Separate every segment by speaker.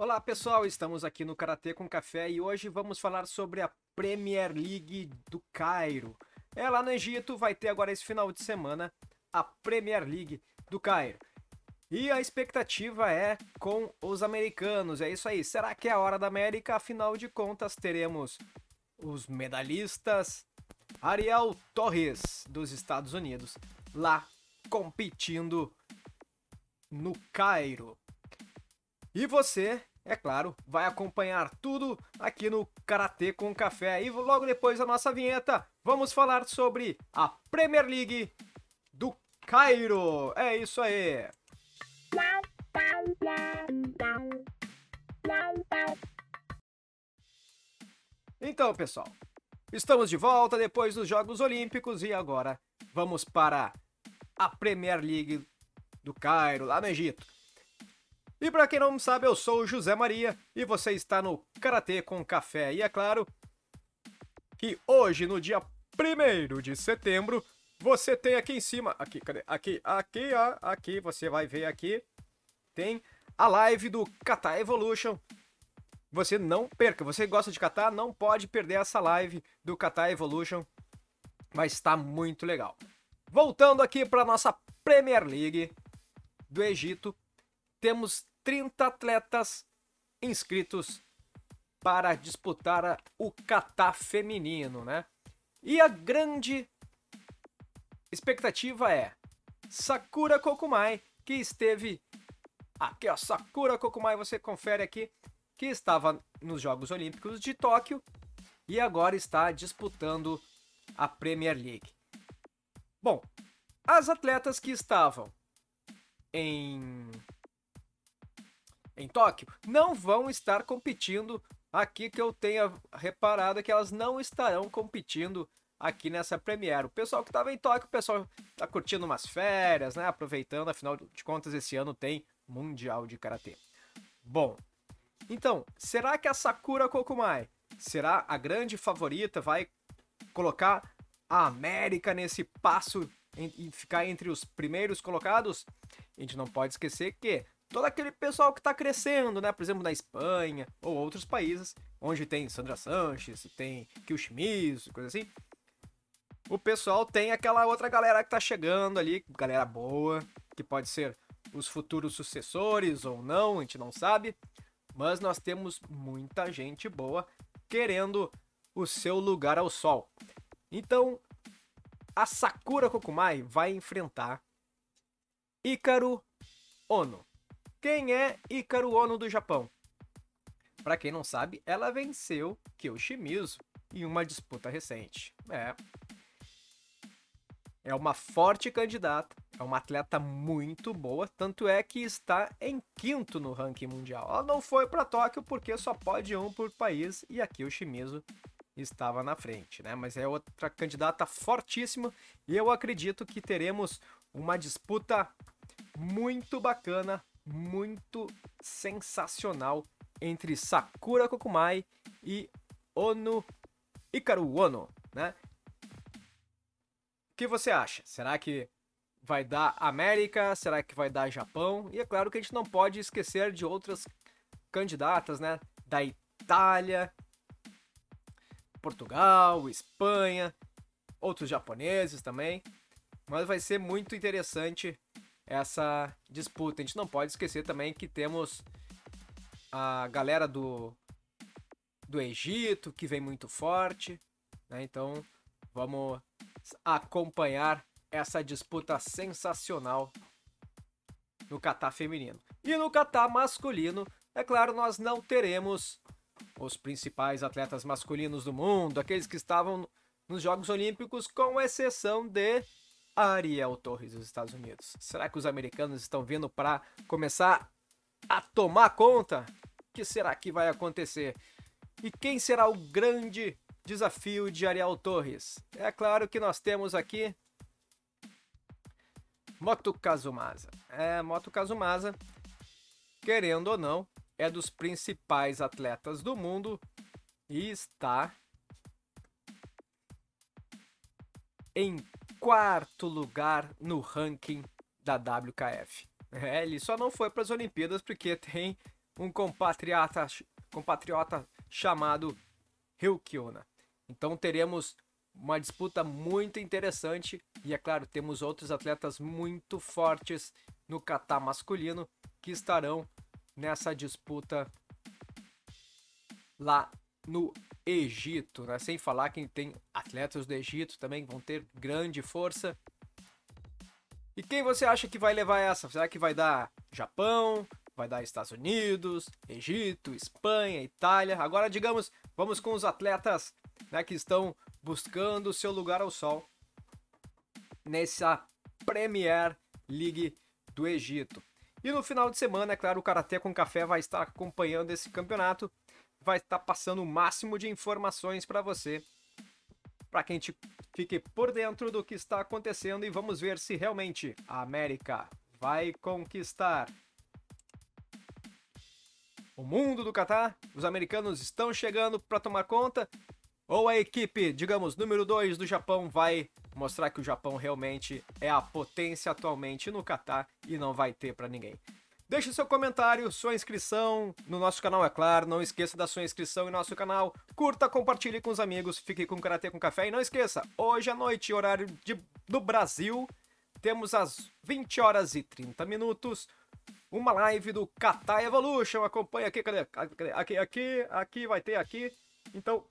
Speaker 1: Olá pessoal, estamos aqui no Karatê com Café e hoje vamos falar sobre a Premier League do Cairo. É lá no Egito, vai ter agora esse final de semana a Premier League do Cairo. E a expectativa é com os americanos, é isso aí. Será que é a hora da América? Afinal de contas, teremos os medalhistas Ariel Torres dos Estados Unidos lá competindo no Cairo. E você, é claro, vai acompanhar tudo aqui no Karatê com Café. E logo depois da nossa vinheta, vamos falar sobre a Premier League do Cairo. É isso aí. Então, pessoal, estamos de volta depois dos Jogos Olímpicos e agora vamos para a Premier League do Cairo, lá no Egito. E para quem não sabe, eu sou o José Maria e você está no Karatê com Café. E é claro que hoje, no dia 1 de setembro, você tem aqui em cima, aqui, cadê? Aqui, aqui, ó, aqui, você vai ver aqui, tem a live do Kata Evolution. Você não perca, você gosta de Kata, não pode perder essa live do Kata Evolution. Vai estar muito legal. Voltando aqui para nossa Premier League do Egito, temos 30 atletas inscritos para disputar o kata feminino, né? E a grande expectativa é Sakura Kokumai, que esteve aqui, ó, Sakura Kokumai, você confere aqui, que estava nos Jogos Olímpicos de Tóquio e agora está disputando a Premier League. Bom, as atletas que estavam em em Tóquio não vão estar competindo aqui que eu tenha reparado que elas não estarão competindo aqui nessa Premiere. O pessoal que estava em Tóquio, o pessoal está curtindo umas férias, né? Aproveitando, afinal de contas, esse ano tem Mundial de Karatê. Bom, então, será que a Sakura Kokumai será a grande favorita? Vai colocar a América nesse passo e ficar entre os primeiros colocados? A gente não pode esquecer que todo aquele pessoal que está crescendo, né? Por exemplo, na Espanha ou outros países, onde tem Sandra Sanches, tem Kyushimizu, coisa assim. O pessoal tem aquela outra galera que está chegando ali, galera boa, que pode ser os futuros sucessores ou não, a gente não sabe. Mas nós temos muita gente boa querendo o seu lugar ao sol. Então, a Sakura Kokumai vai enfrentar Ícaro Ono. Quem é Ícaro Ono do Japão? Para quem não sabe, ela venceu Kyoshimizu em uma disputa recente. É. É uma forte candidata, é uma atleta muito boa, tanto é que está em quinto no ranking mundial. Ela não foi para Tóquio porque só pode um por país e aqui o Shimizu estava na frente, né? Mas é outra candidata fortíssima e eu acredito que teremos uma disputa muito bacana muito sensacional entre Sakura Kokumai e Ono Ikaru Ono, né? O que você acha? Será que vai dar América? Será que vai dar Japão? E é claro que a gente não pode esquecer de outras candidatas, né? Da Itália, Portugal, Espanha, outros japoneses também. Mas vai ser muito interessante essa disputa. A gente não pode esquecer também que temos a galera do, do Egito, que vem muito forte. Né? Então vamos acompanhar essa disputa sensacional no Catar feminino. E no Catar masculino, é claro, nós não teremos os principais atletas masculinos do mundo, aqueles que estavam nos Jogos Olímpicos, com exceção de Ariel Torres dos Estados Unidos. Será que os americanos estão vindo para começar a tomar conta? O que será que vai acontecer? E quem será o grande desafio de Ariel Torres? É claro que nós temos aqui Moto Kazumasa. É, Moto Kazumasa, querendo ou não, é dos principais atletas do mundo e está em quarto lugar no ranking da WKF. É, ele só não foi para as Olimpíadas porque tem um compatriota, compatriota chamado Ryukyuna. Então teremos uma disputa muito interessante e é claro, temos outros atletas muito fortes no kata masculino que estarão nessa disputa lá no Egito, né? Sem falar que tem atletas do Egito também vão ter grande força. E quem você acha que vai levar essa? Será que vai dar Japão? Vai dar Estados Unidos, Egito, Espanha, Itália? Agora, digamos, vamos com os atletas né, que estão buscando seu lugar ao sol nessa Premier League do Egito. E no final de semana, é claro, o Karatê com Café vai estar acompanhando esse campeonato, vai estar passando o máximo de informações para você, para que a gente fique por dentro do que está acontecendo e vamos ver se realmente a América vai conquistar o mundo do Catar. Os americanos estão chegando para tomar conta ou a equipe, digamos, número 2 do Japão vai mostrar que o Japão realmente é a potência atualmente no Catar e não vai ter para ninguém. Deixe seu comentário, sua inscrição no nosso canal, é claro. Não esqueça da sua inscrição em nosso canal. Curta, compartilhe com os amigos, fique com Karatê com Café. E não esqueça, hoje à noite, horário de, do Brasil, temos às 20 horas e 30 minutos uma live do Kata Evolution. Acompanhe aqui, cadê? Aqui, aqui, aqui, vai ter aqui. Então,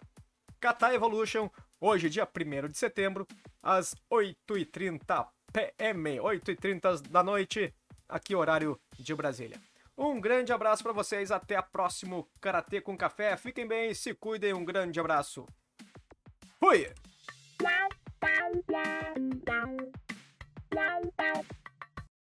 Speaker 1: Kata Evolution, hoje, dia 1 de setembro, às 8h30 PM, 8h30 da noite, aqui horário de Brasília. Um grande abraço para vocês, até a próximo Karatê com Café. Fiquem bem, se cuidem, um grande abraço. Fui!